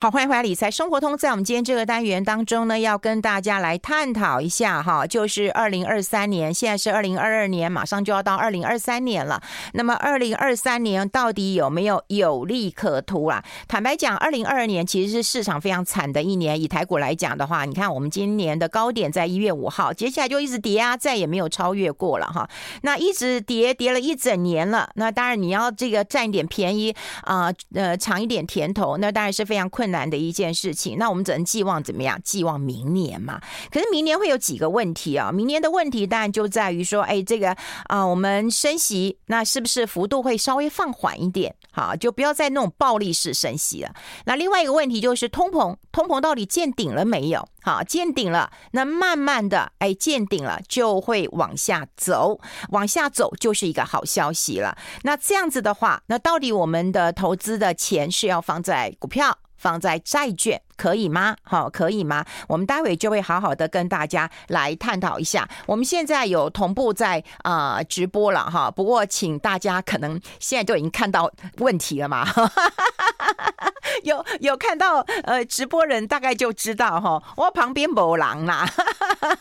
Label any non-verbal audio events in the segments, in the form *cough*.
好，欢迎回来，理财生活通。在我们今天这个单元当中呢，要跟大家来探讨一下哈，就是二零二三年，现在是二零二二年，马上就要到二零二三年了。那么二零二三年到底有没有有利可图啊？坦白讲，二零二二年其实是市场非常惨的一年。以台股来讲的话，你看我们今年的高点在一月五号，接下来就一直跌啊，再也没有超越过了哈。那一直跌，跌了一整年了。那当然你要这个占一点便宜啊，呃，尝一点甜头，那当然是非常困难的一件事情，那我们只能寄望怎么样？寄望明年嘛。可是明年会有几个问题啊？明年的问题当然就在于说，哎，这个啊，我们升息，那是不是幅度会稍微放缓一点？好，就不要再那种暴力式升息了。那另外一个问题就是通膨，通膨到底见顶了没有？好，见顶了，那慢慢的，哎，见顶了就会往下走，往下走就是一个好消息了。那这样子的话，那到底我们的投资的钱是要放在股票？放在债券。可以吗？好，可以吗？我们待会就会好好的跟大家来探讨一下。我们现在有同步在啊、直播了哈，不过请大家可能现在都已经看到问题了嘛。*laughs* 有有看到呃直播人大概就知道哈，我旁边没狼啦。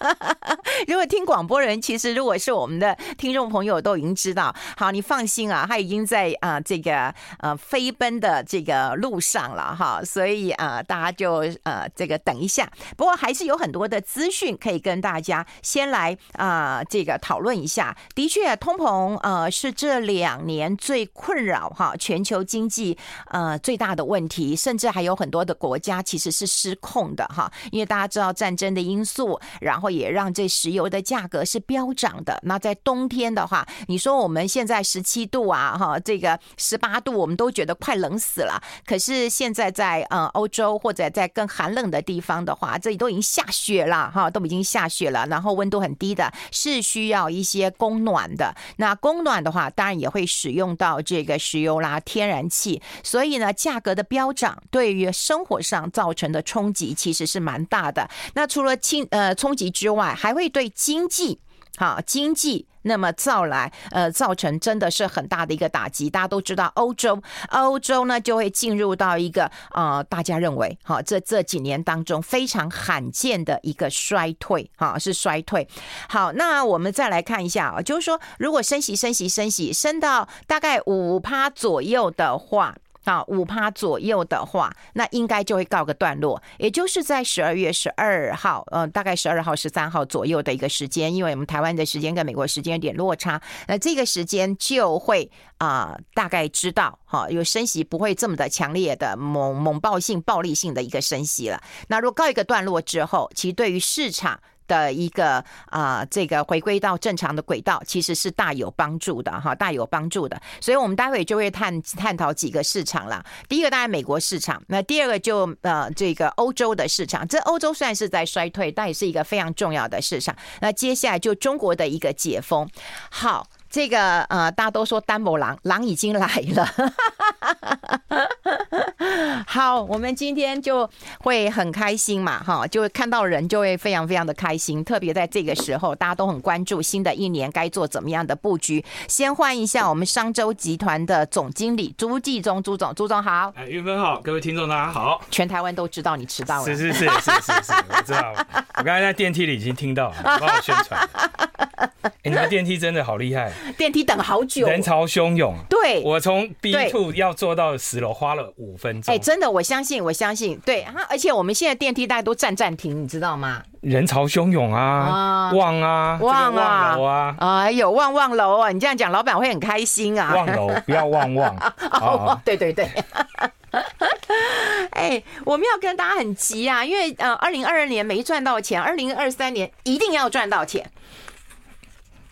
*laughs* 如果听广播人，其实如果是我们的听众朋友都已经知道。好，你放心啊，他已经在啊、这个呃飞奔的这个路上了哈。所以啊、大家就就呃这个等一下。不过还是有很多的资讯可以跟大家先来啊、这个讨论一下。的确，通膨呃是这两年最困扰哈全球经济呃最大的问题，甚至还有很多的国家其实是失控的哈。因为大家知道战争的因素，然后也让这石油的价格是飙涨的。那在冬天的话，你说我们现在十七度啊哈，这个十八度，我们都觉得快冷死了。可是现在在呃，欧洲或者在更寒冷的地方的话，这里都已经下雪了哈，都已经下雪了，然后温度很低的，是需要一些供暖的。那供暖的话，当然也会使用到这个石油啦、天然气，所以呢，价格的飙涨对于生活上造成的冲击其实是蛮大的。那除了轻呃冲击之外，还会对经济。好，经济那么造来，呃，造成真的是很大的一个打击。大家都知道，欧洲，欧洲呢就会进入到一个啊、呃，大家认为，哈，这这几年当中非常罕见的一个衰退，哈，是衰退。好，那我们再来看一下啊，就是说，如果升息、升息、升息，升到大概五趴左右的话。啊，五趴左右的话，那应该就会告个段落，也就是在十二月十二号，呃，大概十二号、十三号左右的一个时间，因为我们台湾的时间跟美国时间有点落差，那这个时间就会啊、大概知道哈，有升息不会这么的强烈的猛猛爆性、暴力性的一个升息了。那如果告一个段落之后，其实对于市场。的一个啊、这个回归到正常的轨道，其实是大有帮助的哈，大有帮助的。所以，我们待会就会探探讨几个市场了。第一个当然美国市场，那第二个就呃这个欧洲的市场。这欧洲虽然是在衰退，但也是一个非常重要的市场。那接下来就中国的一个解封，好。这个呃，大家都说单某狼，狼已经来了。*laughs* 好，我们今天就会很开心嘛，哈，就会看到人就会非常非常的开心。特别在这个时候，大家都很关注新的一年该做怎么样的布局。先换一下我们商周集团的总经理朱继忠朱总，朱总好。哎，云芬好，各位听众大家好。全台湾都知道你迟到了。是是是是是是，我知道。我刚才在电梯里已经听到了，帮我宣传。*laughs* 哎，你们电梯真的好厉害。电梯等好久，人潮汹涌。对，我从 B two 要坐到十楼花了五分钟。哎，真的，我相信，我相信。对，而且我们现在电梯大家都站站停，你知道吗？人潮汹涌啊，望啊，望啊，楼啊，哎呦，旺旺楼啊！你这样讲，老板会很开心啊。望楼，不要望望。*laughs* 哦，对对对。*laughs* 哎，我们要跟大家很急啊，因为呃，二零二二年没赚到钱，二零二三年一定要赚到钱。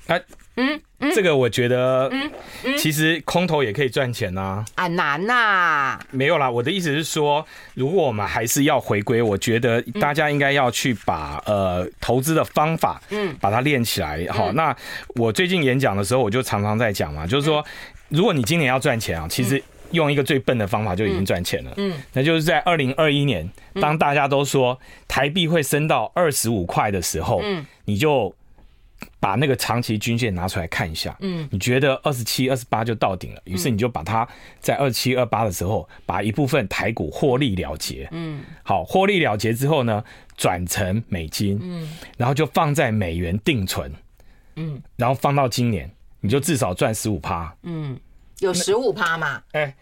哎。嗯，嗯，这个我觉得，嗯，其实空头也可以赚钱呐。啊，难呐。没有啦，我的意思是说，如果我们还是要回归，我觉得大家应该要去把呃投资的方法，嗯，把它练起来。好，那我最近演讲的时候，我就常常在讲嘛，就是说，如果你今年要赚钱啊，其实用一个最笨的方法就已经赚钱了。嗯，那就是在二零二一年，当大家都说台币会升到二十五块的时候，嗯，你就。把那个长期均线拿出来看一下，嗯，你觉得二十七、二十八就到顶了，于是你就把它在二七、二八的时候，把一部分台股获利了结，嗯，好，获利了结之后呢，转成美金，嗯，然后就放在美元定存，嗯，然后放到今年，你就至少赚十五趴，嗯，有十五趴嘛？哎，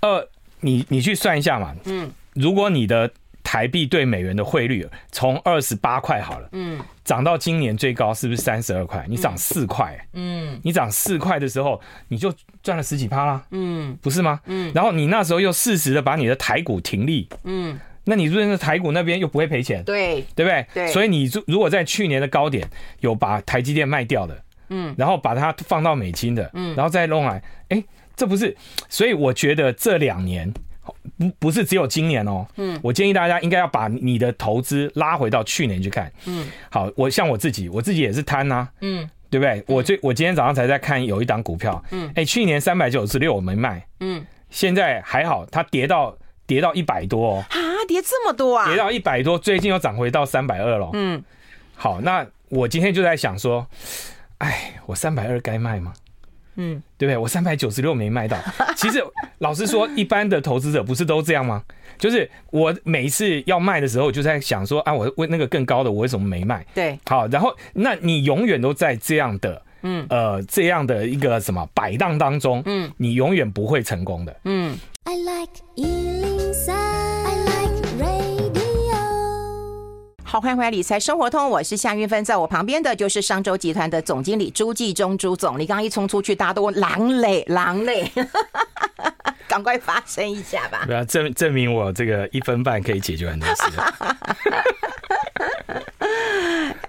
呃，你你去算一下嘛，嗯，如果你的台币对美元的汇率从二十八块好了，嗯，涨到今年最高是不是三十二块？你涨四块，嗯，你涨四块的时候，你就赚了十几趴啦，嗯，不是吗？嗯，然后你那时候又适时的把你的台股停利，嗯，那你认为台股那边又不会赔钱，对，对不对？对，所以你如果在去年的高点有把台积电卖掉的，嗯，然后把它放到美金的，嗯，然后再弄来，哎，这不是？所以我觉得这两年。不不是只有今年哦，嗯，我建议大家应该要把你的投资拉回到去年去看，嗯，好，我像我自己，我自己也是贪呐，嗯，对不对？我最我今天早上才在看有一档股票，嗯，哎，去年三百九十六我没卖，嗯，现在还好，它跌到跌到一百多哦，啊，跌这么多啊，跌到一百多，最近又涨回到三百二了，嗯，好，那我今天就在想说，哎，我三百二该卖吗？嗯，对不对？我三百九十六没卖到。*laughs* 其实老实说，一般的投资者不是都这样吗？就是我每一次要卖的时候，我就在想说啊，我为那个更高的，我为什么没卖？对，好，然后那你永远都在这样的，嗯，呃，这样的一个什么摆荡当中，嗯，你永远不会成功的，嗯。I like 好，欢迎回来理财生活通，我是夏云芬，在我旁边的就是商周集团的总经理朱继忠朱总。你刚刚一冲出去，大家都狼嘞狼嘞，*laughs* 赶快发声一下吧。对啊，证证明我这个一分半可以解决很多事。*laughs*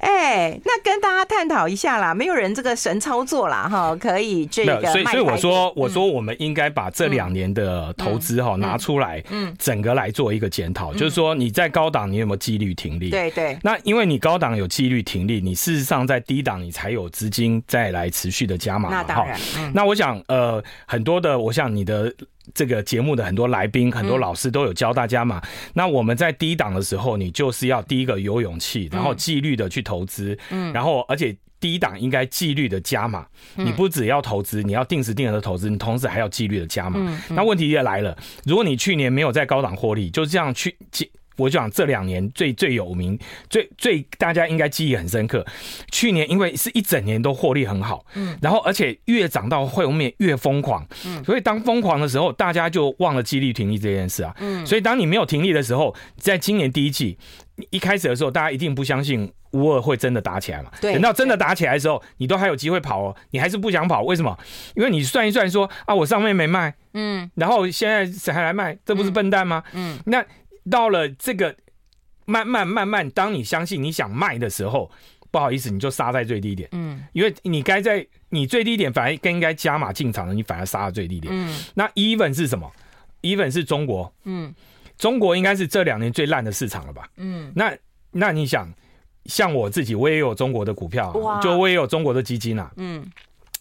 哎，那跟大家探讨一下啦，没有人这个神操作啦，哈，可以这个。所以所以我说我说我们应该把这两年的投资哈拿出来，嗯，整个来做一个检讨，就是说你在高档你有没有纪律停利？对对。那因为你高档有纪律停利，你事实上在低档你才有资金再来持续的加码。那当然。那我想呃很多的，我想你的。这个节目的很多来宾、很多老师都有教大家嘛。那我们在低档的时候，你就是要第一个有勇气，然后纪律的去投资，嗯，然后而且低档应该纪律的加码。你不只要投资，你要定时定额的投资，你同时还要纪律的加码。那问题也来了，如果你去年没有在高档获利，就这样去我就讲这两年最最有名、最最大家应该记忆很深刻。去年因为是一整年都获利很好，嗯，然后而且越涨到后面越疯狂，嗯，所以当疯狂的时候，大家就忘了纪律停利这件事啊，嗯，所以当你没有停利的时候，在今年第一季一开始的时候，大家一定不相信乌二会真的打起来嘛，对，等到真的打起来的时候，你都还有机会跑哦，你还是不想跑，为什么？因为你算一算说啊，我上面没卖，嗯，然后现在谁还来卖？这不是笨蛋吗？嗯，那。到了这个慢慢慢慢，当你相信你想卖的时候，不好意思，你就杀在最低点。嗯，因为你该在你最低点反而更应该加码进场的，你反而杀到最低点。嗯，那 even 是什么？even 是中国。嗯，中国应该是这两年最烂的市场了吧？嗯，那那你想，像我自己，我也有中国的股票，就我也有中国的基金啊。嗯，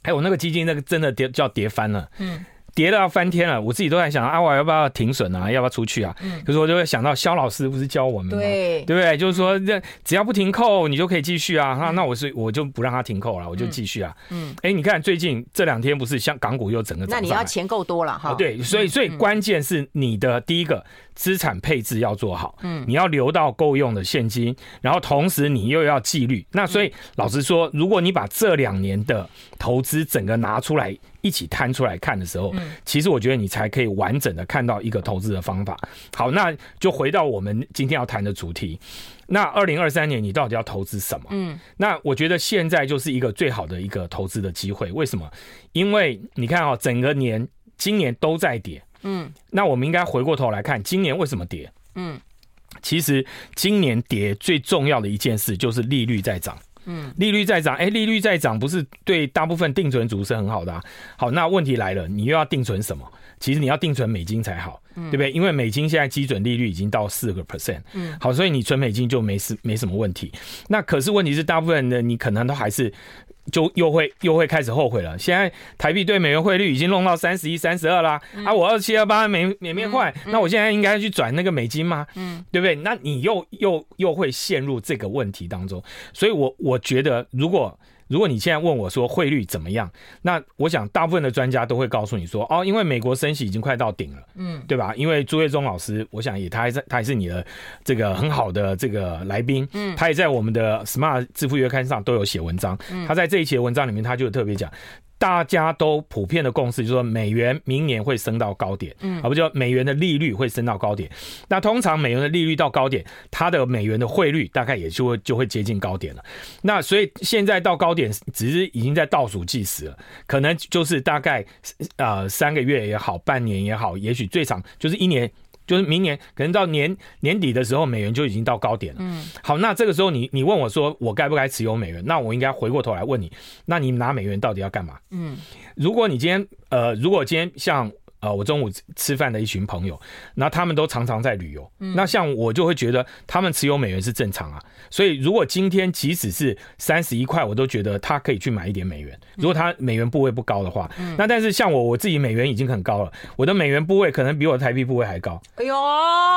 还有那个基金，那个真的跌叫跌翻了。嗯。跌到要翻天了，我自己都在想啊，我要不要停损啊？要不要出去啊？嗯、可是我就会想到肖老师不是教我们吗？对，对不对？就是说，这只要不停扣，你就可以继续啊。那、嗯、那我是我就不让他停扣了，我就继续啊。嗯，哎、欸，你看最近这两天不是像港股又整个，那你要钱够多了哈。对，所以所以关键是你的第一个资产配置要做好，嗯，你要留到够用的现金，然后同时你又要纪律。那所以老实说，如果你把这两年的投资整个拿出来。一起摊出来看的时候，其实我觉得你才可以完整的看到一个投资的方法。好，那就回到我们今天要谈的主题。那二零二三年你到底要投资什么？嗯，那我觉得现在就是一个最好的一个投资的机会。为什么？因为你看啊，整个年今年都在跌。嗯，那我们应该回过头来看，今年为什么跌？嗯，其实今年跌最重要的一件事就是利率在涨。嗯，利率在涨，哎，利率在涨，不是对大部分定存族是很好的啊。好，那问题来了，你又要定存什么？其实你要定存美金才好，对不对？因为美金现在基准利率已经到四个 percent，嗯，好，所以你存美金就没事，没什么问题。那可是问题是，大部分人你可能都还是。就又会又会开始后悔了。现在台币对美元汇率已经弄到三十一、三十二啦。啊，我二七二八美美面换，那我现在应该去转那个美金吗？嗯，对不对？那你又又又会陷入这个问题当中。所以我我觉得，如果如果你现在问我说汇率怎么样，那我想大部分的专家都会告诉你说，哦，因为美国升息已经快到顶了，嗯，对吧？因为朱月忠老师，我想也他还在，他也是你的这个很好的这个来宾，嗯，他也在我们的 Smart 致富月刊上都有写文章，他在这一期的文章里面他就特别讲。大家都普遍的共识就是说，美元明年会升到高点，嗯，而不就美元的利率会升到高点。那通常美元的利率到高点，它的美元的汇率大概也就会就会接近高点了。那所以现在到高点，只是已经在倒数计时了，可能就是大概呃三个月也好，半年也好，也许最长就是一年。就是明年可能到年年底的时候，美元就已经到高点了。嗯，好，那这个时候你你问我说，我该不该持有美元？那我应该回过头来问你，那你拿美元到底要干嘛？嗯，如果你今天呃，如果今天像。呃，我中午吃饭的一群朋友，那他们都常常在旅游。嗯，那像我就会觉得他们持有美元是正常啊。所以如果今天即使是三十一块，我都觉得他可以去买一点美元。如果他美元部位不高的话，嗯，那但是像我我自己美元已经很高了，我的美元部位可能比我的台币部位还高。哎呦，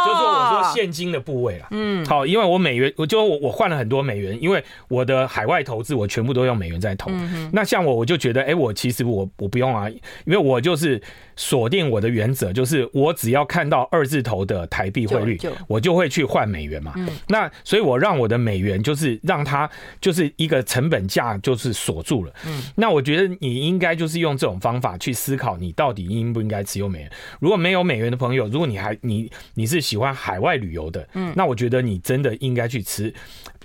就是我说现金的部位了。嗯，好，因为我美元，我就我我换了很多美元，因为我的海外投资我全部都用美元在投。嗯，那像我我就觉得，哎、欸，我其实我我不用啊，因为我就是。锁定我的原则就是，我只要看到二字头的台币汇率，我就会去换美元嘛。那所以，我让我的美元就是让它就是一个成本价就是锁住了。那我觉得你应该就是用这种方法去思考，你到底应不应该持有美元。如果没有美元的朋友，如果你还你你是喜欢海外旅游的，那我觉得你真的应该去吃。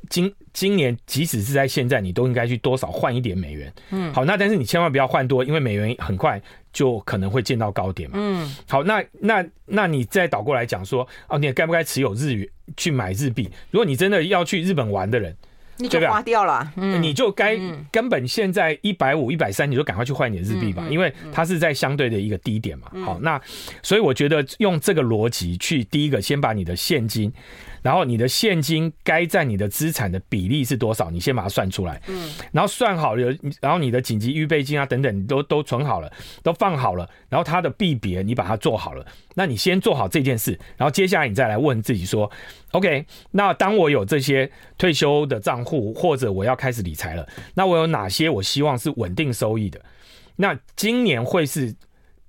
今今年即使是在现在，你都应该去多少换一点美元。嗯，好，那但是你千万不要换多，因为美元很快就可能会见到高点嘛。嗯，好，那那那你再倒过来讲说，哦，你该不该持有日元去买日币？如果你真的要去日本玩的人，你就花掉了，嗯，你就该根本现在一百五、一百三，你就赶快去换你的日币吧，因为它是在相对的一个低点嘛。好，那所以我觉得用这个逻辑去，第一个先把你的现金。然后你的现金该占你的资产的比例是多少？你先把它算出来。嗯，然后算好了，然后你的紧急预备金啊等等，你都都存好了，都放好了。然后它的币别你把它做好了，那你先做好这件事，然后接下来你再来问自己说：OK，那当我有这些退休的账户，或者我要开始理财了，那我有哪些我希望是稳定收益的？那今年会是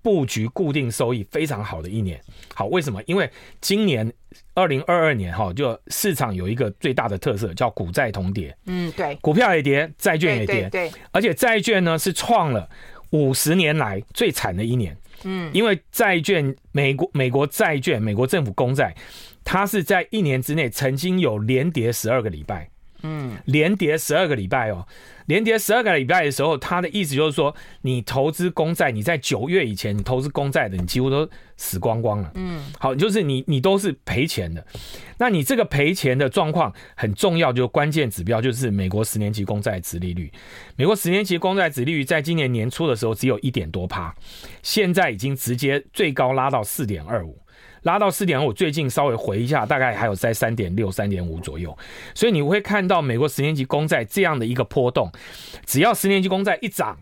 布局固定收益非常好的一年。好，为什么？因为今年。二零二二年哈，就市场有一个最大的特色叫股债同跌。嗯，对，股票也跌，债券也跌。对，而且债券呢是创了五十年来最惨的一年。嗯，因为债券，美国美国债券，美国政府公债，它是在一年之内曾经有连跌十二个礼拜。嗯，连跌十二个礼拜哦。连跌十二个礼拜的时候，他的意思就是说，你投资公债，你在九月以前你投资公债的，你几乎都死光光了。嗯，好，就是你你都是赔钱的。那你这个赔钱的状况很重要，就关键指标就是美国十年期公债殖利率。美国十年期公债殖利率在今年年初的时候只有一点多趴，现在已经直接最高拉到四点二五。拉到四点五，最近稍微回一下，大概还有在三点六、三点五左右，所以你会看到美国十年期公债这样的一个波动，只要十年期公债一涨，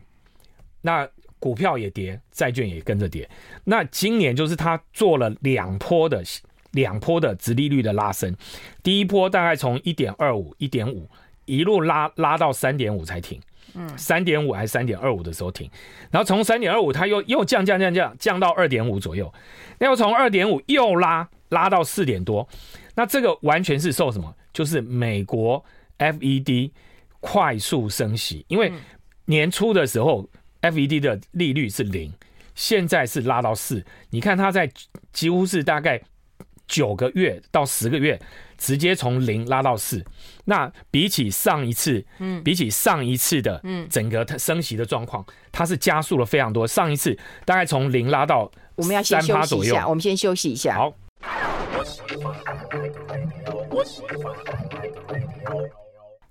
那股票也跌，债券也跟着跌。那今年就是他做了两波的两波的殖利率的拉升，第一波大概从一点二五、一点五一路拉拉到三点五才停。嗯，三点五还是三点二五的时候停，然后从三点二五它又又降降降降降到二点五左右，那又从二点五又拉拉到四点多，那这个完全是受什么？就是美国 FED 快速升息，因为年初的时候 FED 的利率是零，现在是拉到四，你看它在几乎是大概九个月到十个月。直接从零拉到四，那比起上一次，嗯，比起上一次的，嗯，整个它升息的状况，它是加速了非常多。上一次大概从零拉到，我们要先休息一下，我们先休息一下。好。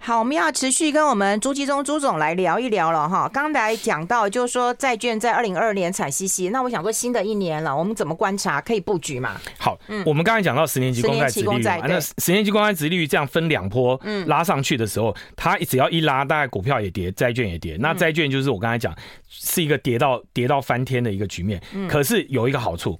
好，我们要持续跟我们朱继宗朱总来聊一聊了哈。刚才讲到，就是说债券在二零二二年惨兮兮，那我想说新的一年了，我们怎么观察可以布局嘛？好，嗯，我们刚才讲到十年期公债殖利率嘛，那十年期公债殖利率这样分两波嗯拉上去的时候，它只要一拉，大概股票也跌，债券也跌。那债券就是我刚才讲是一个跌到跌到翻天的一个局面。可是有一个好处，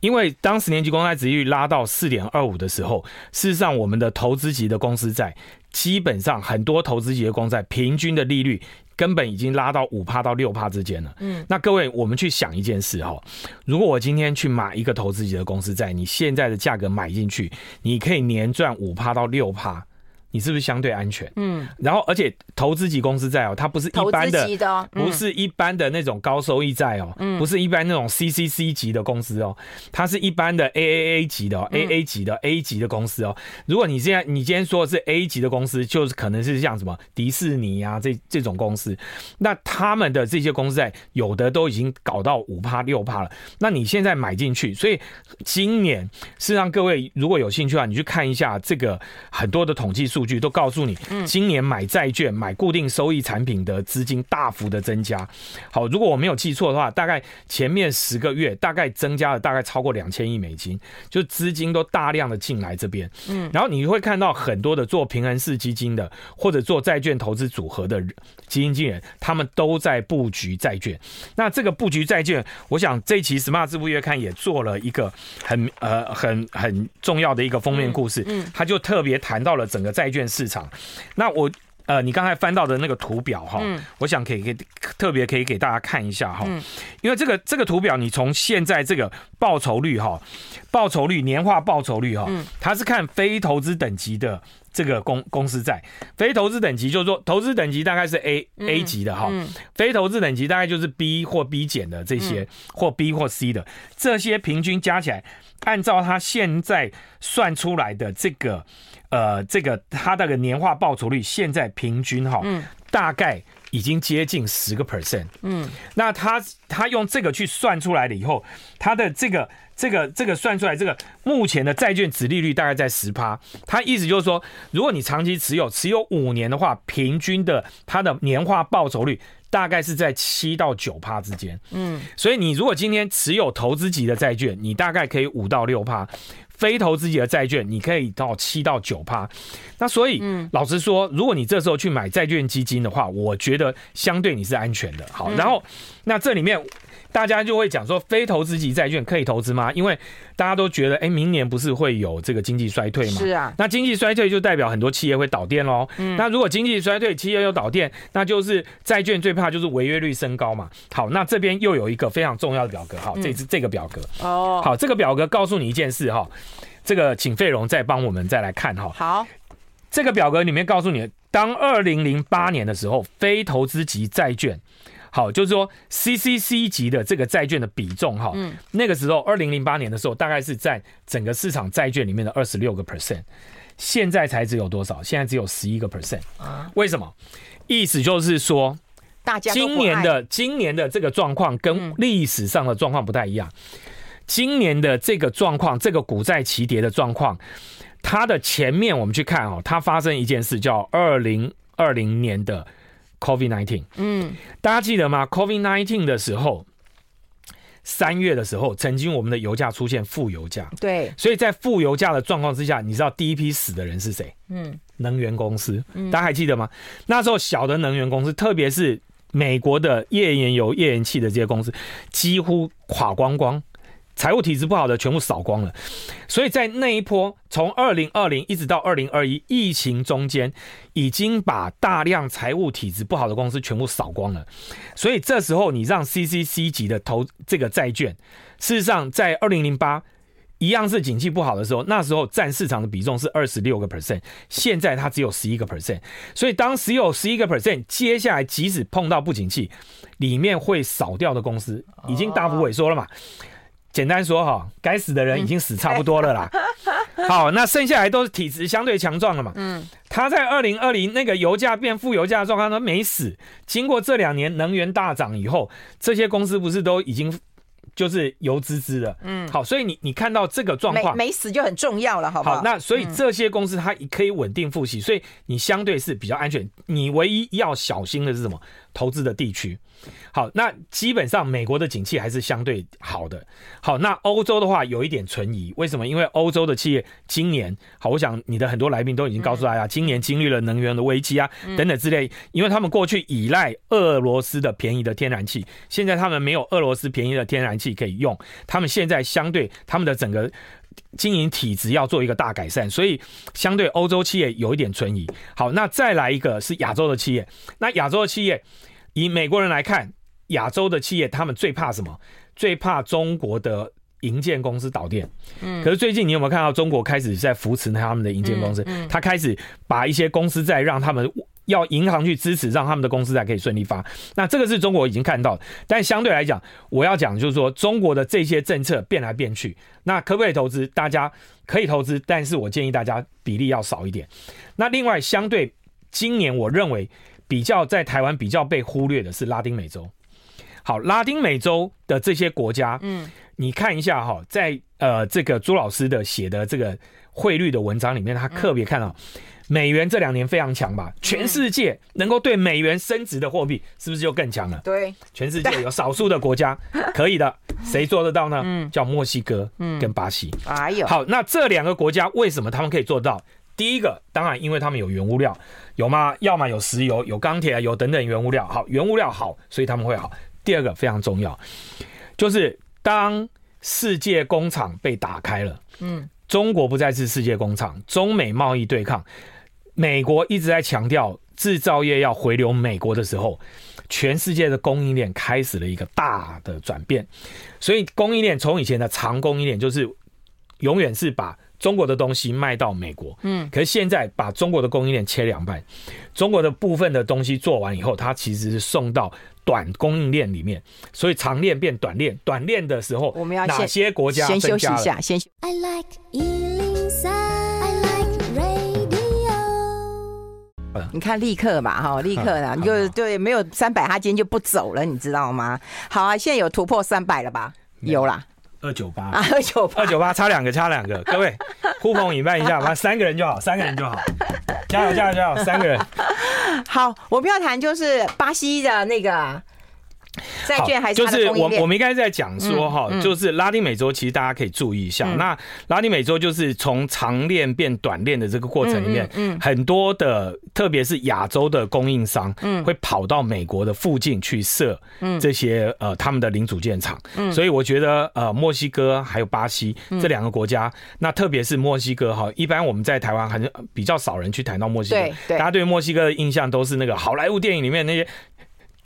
因为当十年期公债殖利率拉到四点二五的时候，事实上我们的投资级的公司债。基本上很多投资级的公债平均的利率根本已经拉到五帕到六帕之间了。嗯，那各位，我们去想一件事哈，如果我今天去买一个投资级的公司债，你现在的价格买进去，你可以年赚五帕到六趴。你是不是相对安全？嗯，然后而且投资级公司债哦，它不是一般的，的不是一般的那种高收益债哦，嗯，不是一般那种 CCC 级的公司哦，它是一般的 AAA 级的哦，AA 级的 A 级的公司哦。如果你现在你今天说的是 A 级的公司，就是可能是像什么迪士尼啊这这种公司，那他们的这些公司债有的都已经搞到五趴六趴了。那你现在买进去，所以今年是让各位如果有兴趣的话，你去看一下这个很多的统计数。都告诉你，今年买债券、买固定收益产品的资金大幅的增加。好，如果我没有记错的话，大概前面十个月大概增加了大概超过两千亿美金，就资金都大量的进来这边。嗯，然后你会看到很多的做平衡式基金的或者做债券投资组合的基金经理人，他们都在布局债券。那这个布局债券，我想这一期《Smart 致富月刊》也做了一个很呃很很重要的一个封面故事。嗯，他就特别谈到了整个债券。券市场，那我呃，你刚才翻到的那个图表哈，嗯、我想可以给特别可以给大家看一下哈，嗯、因为这个这个图表，你从现在这个报酬率哈，报酬率年化报酬率哈，它是看非投资等级的这个公公司债，非投资等级就是说投资等级大概是 A、嗯、A 级的哈，嗯、非投资等级大概就是 B 或 B 减的这些，嗯、或 B 或 C 的这些平均加起来，按照它现在算出来的这个。呃，这个它的个年化报酬率现在平均哈，嗯，大概已经接近十个 percent，嗯，那他他用这个去算出来了以后，他的这个这个这个算出来这个目前的债券值利率大概在十趴，他意思就是说，如果你长期持有，持有五年的话，平均的它的年化报酬率大概是在七到九趴之间，嗯，所以你如果今天持有投资级的债券，你大概可以五到六趴。非投资级的债券，你可以到七到九趴。那所以，老实说，如果你这时候去买债券基金的话，我觉得相对你是安全的。好，然后那这里面。大家就会讲说，非投资级债券可以投资吗？因为大家都觉得，哎，明年不是会有这个经济衰退吗？是啊。那经济衰退就代表很多企业会倒店喽。嗯。那如果经济衰退，企业又倒店，那就是债券最怕就是违约率升高嘛。好，那这边又有一个非常重要的表格，好，这是这个表格。哦。好，这个表格告诉你一件事哈，这个请费荣再帮我们再来看哈。好。这个表格里面告诉你，当二零零八年的时候，非投资级债券。好，就是说 CCC 级的这个债券的比重哈，嗯，那个时候二零零八年的时候，大概是在整个市场债券里面的二十六个 percent，现在才只有多少？现在只有十一个 percent 啊？为什么？意思就是说，大家今年的今年的这个状况跟历史上的状况不太一样。今年的这个状况，这个股债齐跌的状况，它的前面我们去看哦，它发生一件事，叫二零二零年的。COVID nineteen，嗯，大家记得吗？COVID nineteen 的时候，三月的时候，曾经我们的油价出现负油价，对，所以在负油价的状况之下，你知道第一批死的人是谁？嗯，能源公司，大家还记得吗？那时候小的能源公司，特别是美国的页岩油、页岩气的这些公司，几乎垮光光。财务体质不好的全部扫光了，所以在那一波从二零二零一直到二零二一疫情中间，已经把大量财务体质不好的公司全部扫光了。所以这时候你让 CCC 级的投这个债券，事实上在二零零八一样是景气不好的时候，那时候占市场的比重是二十六个 percent，现在它只有十一个 percent。所以当时有十一个 percent，接下来即使碰到不景气，里面会扫掉的公司已经大幅萎缩了嘛。简单说哈，该死的人已经死差不多了啦。*laughs* 好，那剩下来都是体质相对强壮了嘛。嗯，他在二零二零那个油价变负油价的状况都没死。经过这两年能源大涨以后，这些公司不是都已经就是油滋滋的？嗯，好，所以你你看到这个状况没死就很重要了，好不好？好，那所以这些公司它可以稳定复息，所以你相对是比较安全。你唯一要小心的是什么？投资的地区。好，那基本上美国的景气还是相对好的。好，那欧洲的话有一点存疑，为什么？因为欧洲的企业今年，好，我想你的很多来宾都已经告诉大家，今年经历了能源的危机啊，等等之类，因为他们过去依赖俄罗斯的便宜的天然气，现在他们没有俄罗斯便宜的天然气可以用，他们现在相对他们的整个经营体质要做一个大改善，所以相对欧洲企业有一点存疑。好，那再来一个是亚洲的企业，那亚洲的企业以美国人来看，亚洲的企业他们最怕什么？最怕中国的营建公司倒店。嗯，可是最近你有没有看到中国开始在扶持他们的营建公司？嗯，他开始把一些公司债让他们。要银行去支持，让他们的公司才可以顺利发。那这个是中国已经看到，但相对来讲，我要讲就是说，中国的这些政策变来变去，那可不可以投资？大家可以投资，但是我建议大家比例要少一点。那另外，相对今年我认为比较在台湾比较被忽略的是拉丁美洲。好，拉丁美洲的这些国家，嗯，你看一下哈，在呃这个朱老师的写的这个汇率的文章里面，他特别看到。美元这两年非常强吧？全世界能够对美元升值的货币，是不是就更强了？对，全世界有少数的国家 *laughs* 可以的，谁做得到呢？嗯，叫墨西哥，跟巴西。哎呦，好，那这两个国家为什么他们可以做到？第一个，当然因为他们有原物料，有吗？要么有石油、有钢铁、有等等原物料。好，原物料好，所以他们会好。第二个非常重要，就是当世界工厂被打开了，嗯，中国不再是世界工厂，中美贸易对抗。美国一直在强调制造业要回流美国的时候，全世界的供应链开始了一个大的转变。所以供应链从以前的长供应链，就是永远是把中国的东西卖到美国，嗯，可是现在把中国的供应链切两半，中国的部分的东西做完以后，它其实是送到短供应链里面，所以长链变短链，短链的时候，我们要哪些国家先休息一下，先休。I like 你看，立刻吧，哈，立刻呢，你就对，没有三百，他今天就不走了，你知道吗？好啊，现在有突破三百了吧？有啦，二九八啊，二九八，二九八，差两个，差两个，*laughs* 各位呼朋引伴一下，吧，三个人就好，三个人就好，加油，加油，加油，三个人。*laughs* 好，我们要谈就是巴西的那个。债券还是就是我我们应该在讲说哈，就是拉丁美洲其实大家可以注意一下。那拉丁美洲就是从长链变短链的这个过程里面，嗯，很多的特别是亚洲的供应商，嗯，会跑到美国的附近去设，这些呃他们的零组件厂。嗯，所以我觉得呃墨西哥还有巴西这两个国家，那特别是墨西哥哈，一般我们在台湾很比较少人去谈到墨西哥，大家对墨西哥的印象都是那个好莱坞电影里面那些。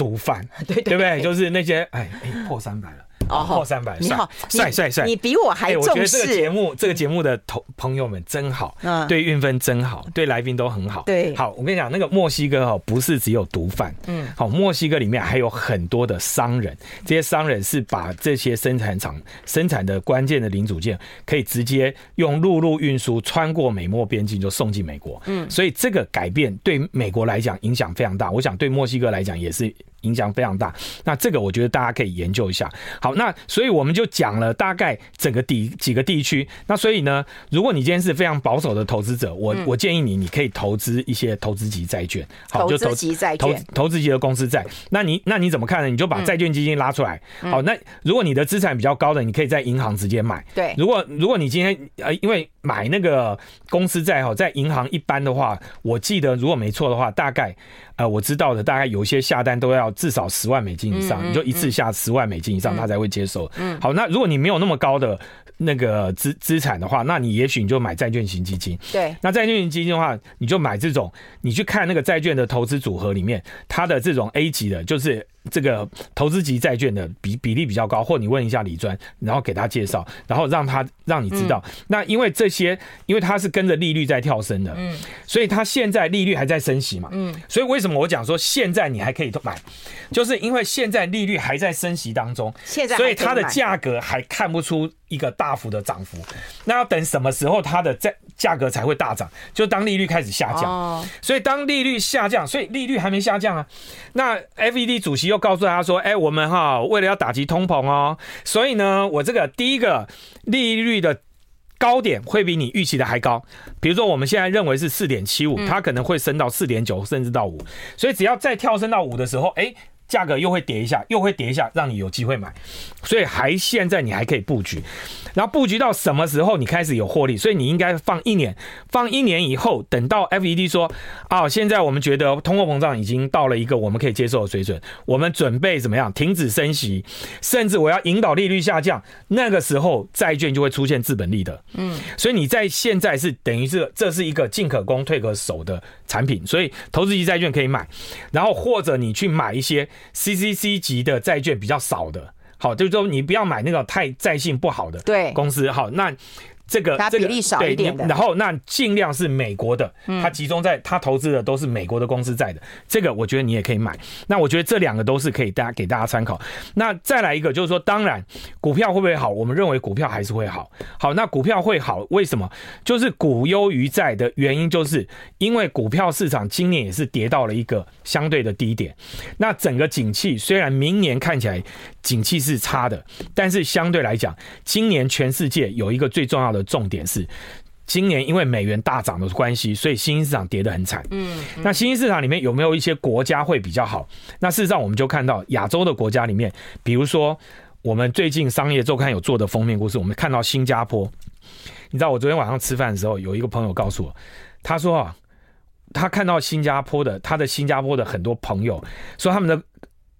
毒贩，*laughs* 对对，对不对？就是那些，哎哎，破三百了。哦，破三百，你好，帅帅帅！你比我还重视。我觉得这个节目，这个节目的同朋友们真好，嗯，对运分真好，对来宾都很好。对，好，我跟你讲，那个墨西哥哦，不是只有毒贩，嗯，好，墨西哥里面还有很多的商人，这些商人是把这些生产厂生产的关键的零组件，可以直接用陆路运输穿过美墨边境就送进美国。嗯，所以这个改变对美国来讲影响非常大，我想对墨西哥来讲也是影响非常大。那这个我觉得大家可以研究一下。好。那所以我们就讲了大概整个地几个地区。那所以呢，如果你今天是非常保守的投资者，我我建议你，你可以投资一些投资级债券。好，就投资级债券，投资级的公司债。那你那你怎么看呢？你就把债券基金拉出来。好，那如果你的资产比较高的，你可以在银行直接买。对。如果如果你今天呃，因为买那个公司债哈，在银行一般的话，我记得如果没错的话，大概。呃，我知道的，大概有一些下单都要至少十万美金以上，你就一次下十万美金以上，他才会接受。嗯，好，那如果你没有那么高的那个资资产的话，那你也许你就买债券型基金。对，那债券型基金的话，你就买这种，你去看那个债券的投资组合里面，它的这种 A 级的，就是。这个投资级债券的比比例比较高，或你问一下李专，然后给他介绍，然后让他让你知道。嗯、那因为这些，因为它是跟着利率在跳升的，嗯，所以它现在利率还在升息嘛，嗯，所以为什么我讲说现在你还可以买，就是因为现在利率还在升息当中，现在所以它的价格还看不出一个大幅的涨幅。那要等什么时候它的价价格才会大涨？就当利率开始下降，哦，所以当利率下降，所以利率还没下降啊。那 FED 主席。又告诉他说：“哎，我们哈为了要打击通膨哦，所以呢，我这个第一个利率的高点会比你预期的还高。比如说我们现在认为是四点七五，它可能会升到四点九，甚至到五。所以只要再跳升到五的时候，哎，价格又会跌一下，又会跌一下，让你有机会买，所以还现在你还可以布局，然后布局到什么时候你开始有获利？所以你应该放一年，放一年以后，等到 FED 说啊，现在我们觉得通货膨胀已经到了一个我们可以接受的水准，我们准备怎么样停止升息，甚至我要引导利率下降，那个时候债券就会出现资本利的。嗯，所以你在现在是等于是这是一个进可攻退可守的产品，所以投资级债券可以买，然后或者你去买一些。CCC 级的债券比较少的，好，就是说你不要买那个太债性不好的公司，好，那。这个它比例少一点的，然后那尽量是美国的，它集中在它投资的都是美国的公司在的，这个我觉得你也可以买。那我觉得这两个都是可以大家给大家参考。那再来一个就是说，当然股票会不会好？我们认为股票还是会好。好，那股票会好，为什么？就是股优于债的原因，就是因为股票市场今年也是跌到了一个相对的低点。那整个景气虽然明年看起来景气是差的，但是相对来讲，今年全世界有一个最重要的。重点是，今年因为美元大涨的关系，所以新兴市场跌得很惨。嗯，那新兴市场里面有没有一些国家会比较好？那事实上，我们就看到亚洲的国家里面，比如说我们最近商业周刊有做的封面故事，我们看到新加坡。你知道，我昨天晚上吃饭的时候，有一个朋友告诉我，他说啊，他看到新加坡的他的新加坡的很多朋友说，他们的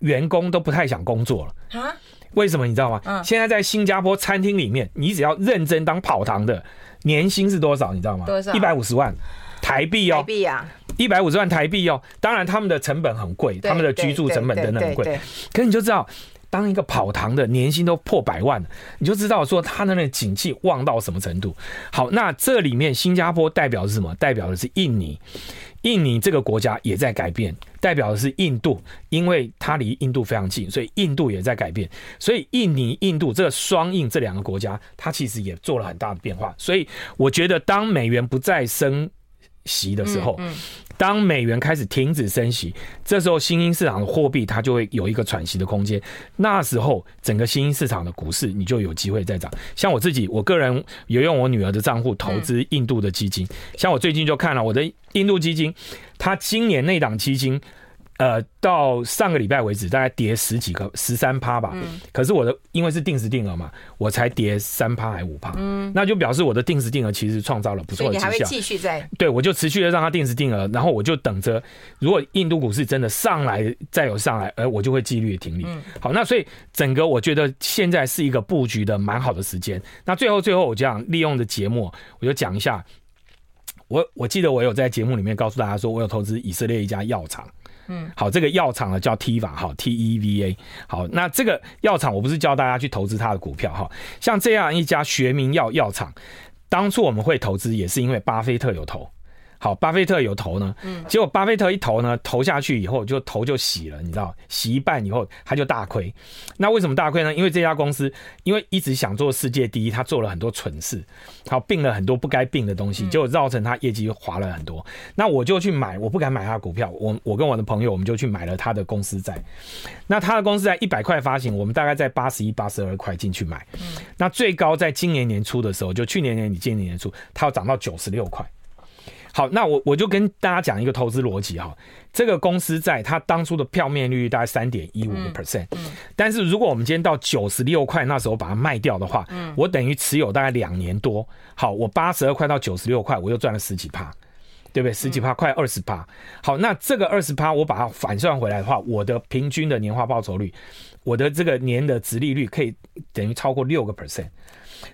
员工都不太想工作了啊。为什么你知道吗？嗯，现在在新加坡餐厅里面，你只要认真当跑堂的，年薪是多少？你知道吗？多少？一百五十万台币哦。台币啊！一百五十万台币哦。当然，他们的成本很贵，他们的居住成本等等很贵。可是你就知道，当一个跑堂的年薪都破百万，你就知道说他的那个景气旺到什么程度。好，那这里面新加坡代表的是什么？代表的是印尼。印尼这个国家也在改变，代表的是印度，因为它离印度非常近，所以印度也在改变。所以印尼、印度这个双印这两个国家，它其实也做了很大的变化。所以我觉得，当美元不再升息的时候，当美元开始停止升息，这时候新兴市场的货币它就会有一个喘息的空间。那时候整个新兴市场的股市你就有机会再涨。像我自己，我个人有用我女儿的账户投资印度的基金，像我最近就看了我的印度基金，它今年那档基金。呃，到上个礼拜为止，大概跌十几个，十三趴吧。嗯。可是我的因为是定时定额嘛，我才跌三趴还五趴。嗯。那就表示我的定时定额其实创造了不错的绩效。你还会继续在？对，我就持续的让它定时定额，然后我就等着，如果印度股市真的上来，再有上来，呃我就会纪律的停利。嗯。好，那所以整个我觉得现在是一个布局的蛮好的时间。那最后最后我这样利用的节目，我就讲一下。我我记得我有在节目里面告诉大家说，我有投资以色列一家药厂。嗯，好，这个药厂呢叫 Teva，哈 T E V A，好，那这个药厂我不是教大家去投资它的股票哈，像这样一家学名药药厂，当初我们会投资也是因为巴菲特有投。好，巴菲特有投呢，嗯，结果巴菲特一投呢，投下去以后就头就洗了，你知道，洗一半以后他就大亏。那为什么大亏呢？因为这家公司因为一直想做世界第一，他做了很多蠢事，好，并了很多不该并的东西，结果造成他业绩滑了很多。那我就去买，我不敢买他的股票，我我跟我的朋友我们就去买了他的公司债。那他的公司债一百块发行，我们大概在八十一、八十二块进去买，嗯那最高在今年年初的时候，就去年年底、今年年初，它要涨到九十六块。好，那我我就跟大家讲一个投资逻辑哈，这个公司在它当初的票面利率大概三点一五个 percent，但是如果我们今天到九十六块那时候把它卖掉的话，我等于持有大概两年多，好，我八十二块到九十六块，我又赚了十几趴，对不对？十几趴，快二十趴。好，那这个二十趴我把它反算回来的话，我的平均的年化报酬率，我的这个年的殖利率可以等于超过六个 percent。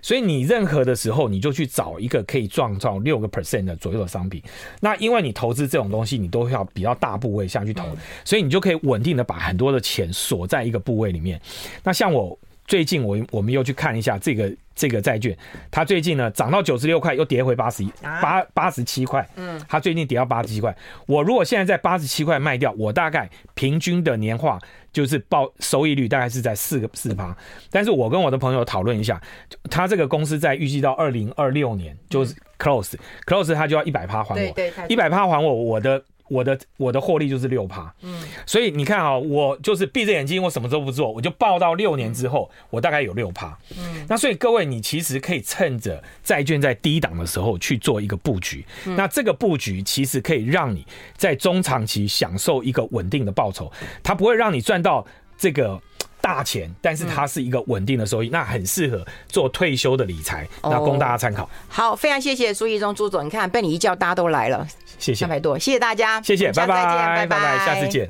所以你任何的时候，你就去找一个可以创造六个 percent 的左右的商品。那因为你投资这种东西，你都要比较大部位下去投，所以你就可以稳定的把很多的钱锁在一个部位里面。那像我最近我我们又去看一下这个。这个债券，它最近呢涨到九十六块，又跌回八十一八八十七块。嗯，它最近跌到八十七块。我如果现在在八十七块卖掉，我大概平均的年化就是报收益率大概是在四个四趴。但是我跟我的朋友讨论一下，他这个公司在预计到二零二六年就是 close、嗯、close，他就要一百趴还我，一百趴还我，我的我的我的获利就是六趴。嗯，所以你看啊，我就是闭着眼睛，我什么都不做，我就报到六年之后，我大概有六趴。嗯，那所以各位，你其实可以趁着债券在低档的时候去做一个布局。那这个布局其实可以让你在中长期享受一个稳定的报酬，它不会让你赚到这个。大钱，但是它是一个稳定的收益，嗯、那很适合做退休的理财，那供大家参考、哦。好，非常谢谢朱一中朱总，你看被你一叫，大家都来了，谢谢。三百多，谢谢大家，谢谢，拜拜，拜拜，拜拜，下次见。